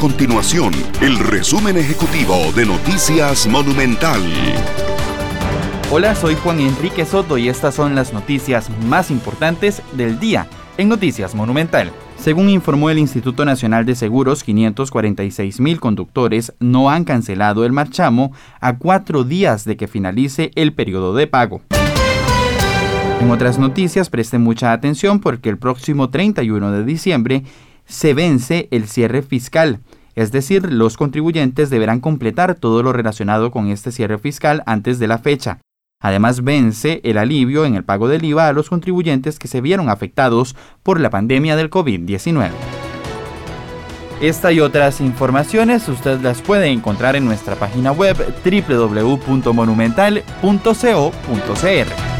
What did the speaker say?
continuación el resumen ejecutivo de Noticias Monumental. Hola, soy Juan Enrique Soto y estas son las noticias más importantes del día en Noticias Monumental. Según informó el Instituto Nacional de Seguros, 546 mil conductores no han cancelado el marchamo a cuatro días de que finalice el periodo de pago. En otras noticias, presten mucha atención porque el próximo 31 de diciembre se vence el cierre fiscal. Es decir, los contribuyentes deberán completar todo lo relacionado con este cierre fiscal antes de la fecha. Además, vence el alivio en el pago del IVA a los contribuyentes que se vieron afectados por la pandemia del COVID-19. Esta y otras informaciones usted las puede encontrar en nuestra página web www.monumental.co.cr.